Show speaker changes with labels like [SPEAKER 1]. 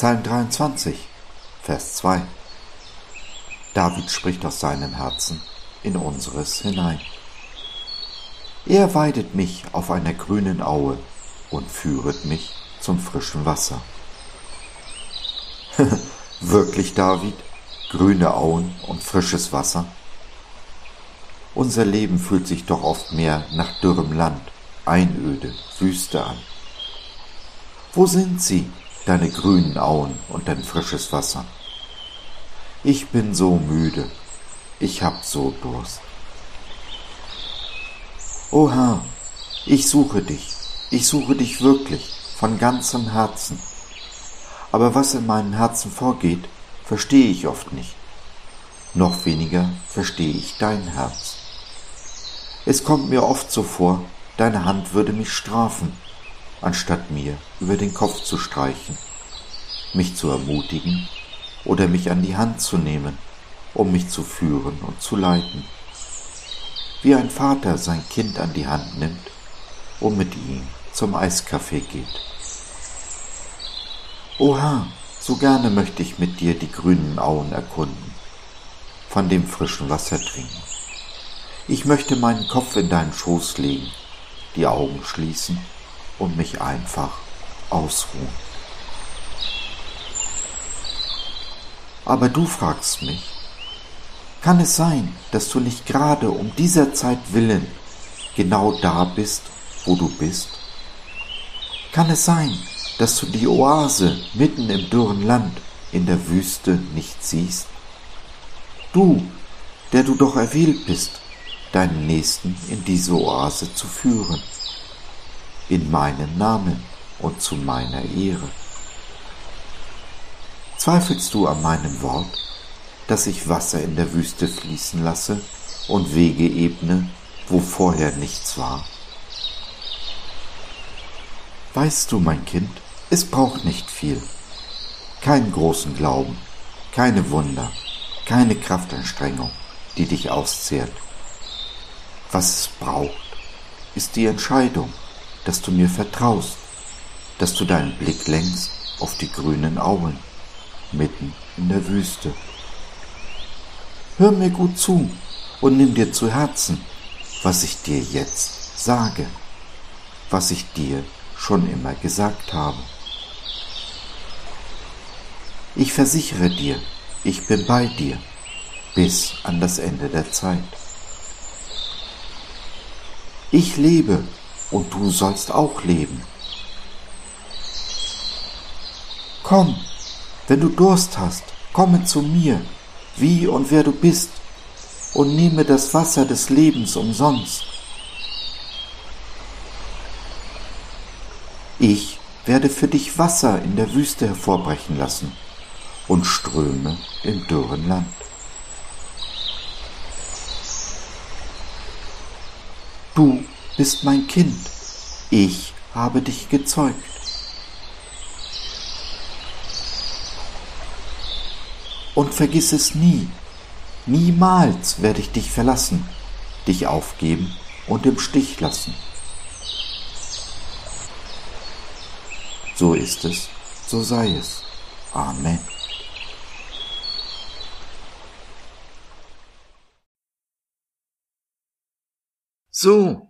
[SPEAKER 1] Psalm 23, Vers 2. David spricht aus seinem Herzen in unseres hinein. Er weidet mich auf einer grünen Aue und führet mich zum frischen Wasser. Wirklich, David? Grüne Auen und frisches Wasser? Unser Leben fühlt sich doch oft mehr nach dürrem Land, Einöde, Wüste an. Wo sind sie, deine grünen Auen und dein frisches Wasser? Ich bin so müde, ich hab so Durst. O Herr, ich suche dich, ich suche dich wirklich von ganzem Herzen. Aber was in meinem Herzen vorgeht, verstehe ich oft nicht. Noch weniger verstehe ich dein Herz. Es kommt mir oft so vor, deine Hand würde mich strafen, anstatt mir über den Kopf zu streichen, mich zu ermutigen oder mich an die Hand zu nehmen, um mich zu führen und zu leiten. Wie ein Vater sein Kind an die Hand nimmt und mit ihm zum Eiskaffee geht. Oha, so gerne möchte ich mit dir die grünen Auen erkunden, von dem frischen Wasser trinken. Ich möchte meinen Kopf in deinen Schoß legen, die Augen schließen und mich einfach ausruhen. Aber du fragst mich, kann es sein, dass du nicht gerade um dieser Zeit willen genau da bist, wo du bist? Kann es sein, dass du die Oase mitten im dürren Land in der Wüste nicht siehst? Du, der du doch erwählt bist, deinen Nächsten in diese Oase zu führen, in meinen Namen und zu meiner Ehre. Zweifelst du an meinem Wort, dass ich Wasser in der Wüste fließen lasse und Wege ebne, wo vorher nichts war? Weißt du, mein Kind, es braucht nicht viel. Keinen großen Glauben, keine Wunder, keine Kraftanstrengung, die dich auszehrt. Was es braucht, ist die Entscheidung, dass du mir vertraust, dass du deinen Blick lenkst auf die grünen Auen mitten in der Wüste. Hör mir gut zu und nimm dir zu Herzen, was ich dir jetzt sage, was ich dir schon immer gesagt habe. Ich versichere dir, ich bin bei dir bis an das Ende der Zeit. Ich lebe und du sollst auch leben. Komm, wenn du Durst hast, komme zu mir, wie und wer du bist, und nehme das Wasser des Lebens umsonst. Ich werde für dich Wasser in der Wüste hervorbrechen lassen und Ströme im dürren Land. Du bist mein Kind, ich habe dich gezeugt. Und vergiss es nie, niemals werde ich dich verlassen, dich aufgeben und im Stich lassen. So ist es, so sei es. Amen. So,